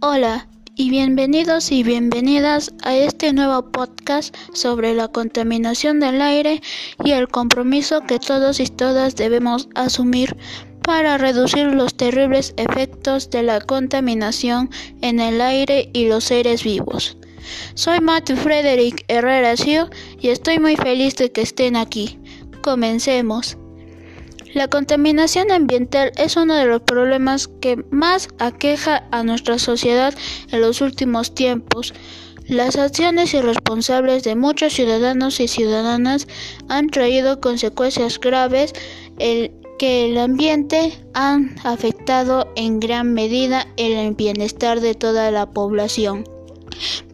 Hola y bienvenidos y bienvenidas a este nuevo podcast sobre la contaminación del aire y el compromiso que todos y todas debemos asumir para reducir los terribles efectos de la contaminación en el aire y los seres vivos. Soy Matthew Frederick Herrera y estoy muy feliz de que estén aquí. Comencemos. La contaminación ambiental es uno de los problemas que más aqueja a nuestra sociedad en los últimos tiempos. Las acciones irresponsables de muchos ciudadanos y ciudadanas han traído consecuencias graves que el ambiente han afectado en gran medida el bienestar de toda la población.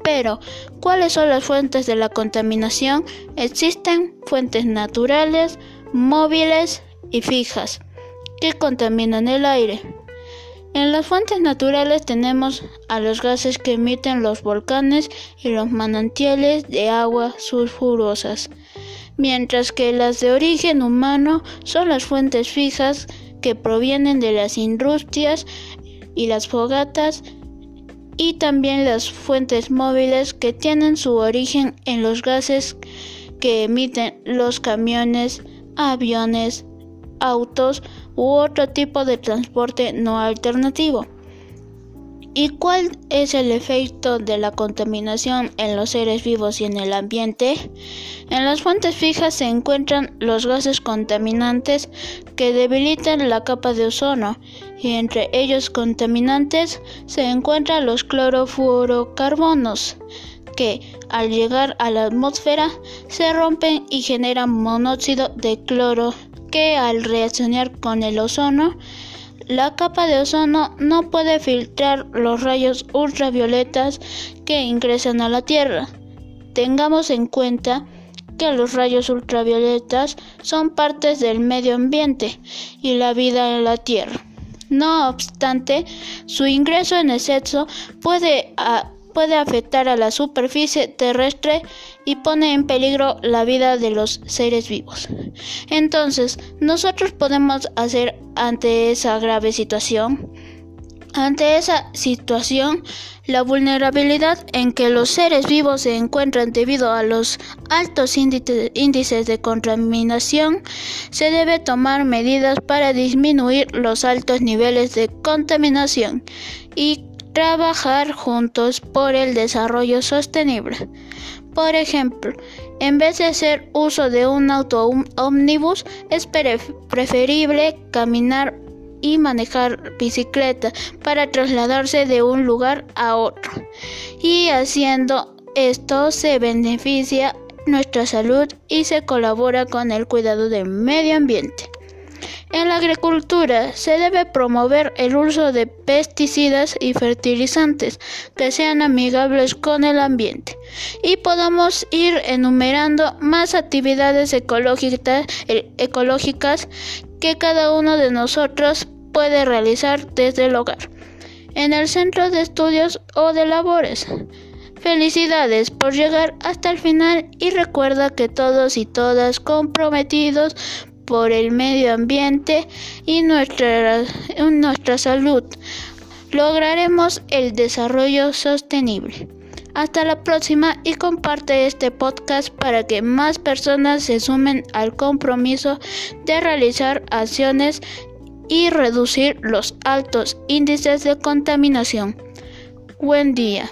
Pero, ¿cuáles son las fuentes de la contaminación? Existen fuentes naturales, móviles y fijas que contaminan el aire. En las fuentes naturales tenemos a los gases que emiten los volcanes y los manantiales de agua sulfurosas, mientras que las de origen humano son las fuentes fijas que provienen de las industrias y las fogatas y también las fuentes móviles que tienen su origen en los gases que emiten los camiones, aviones, autos u otro tipo de transporte no alternativo. ¿Y cuál es el efecto de la contaminación en los seres vivos y en el ambiente? En las fuentes fijas se encuentran los gases contaminantes que debilitan la capa de ozono y entre ellos contaminantes se encuentran los clorofluorocarbonos que al llegar a la atmósfera se rompen y generan monóxido de cloro que al reaccionar con el ozono, la capa de ozono no puede filtrar los rayos ultravioletas que ingresan a la Tierra. Tengamos en cuenta que los rayos ultravioletas son partes del medio ambiente y la vida en la Tierra. No obstante, su ingreso en exceso puede puede afectar a la superficie terrestre y pone en peligro la vida de los seres vivos. Entonces, nosotros podemos hacer ante esa grave situación. Ante esa situación, la vulnerabilidad en que los seres vivos se encuentran debido a los altos índices de contaminación, se debe tomar medidas para disminuir los altos niveles de contaminación y trabajar juntos por el desarrollo sostenible. Por ejemplo, en vez de hacer uso de un auto ómnibus, es preferible caminar y manejar bicicleta para trasladarse de un lugar a otro. Y haciendo esto se beneficia nuestra salud y se colabora con el cuidado del medio ambiente. En la agricultura se debe promover el uso de pesticidas y fertilizantes que sean amigables con el ambiente y podamos ir enumerando más actividades ecológicas, ecológicas que cada uno de nosotros puede realizar desde el hogar, en el centro de estudios o de labores. Felicidades por llegar hasta el final y recuerda que todos y todas comprometidos por el medio ambiente y nuestra, nuestra salud. Lograremos el desarrollo sostenible. Hasta la próxima y comparte este podcast para que más personas se sumen al compromiso de realizar acciones y reducir los altos índices de contaminación. Buen día.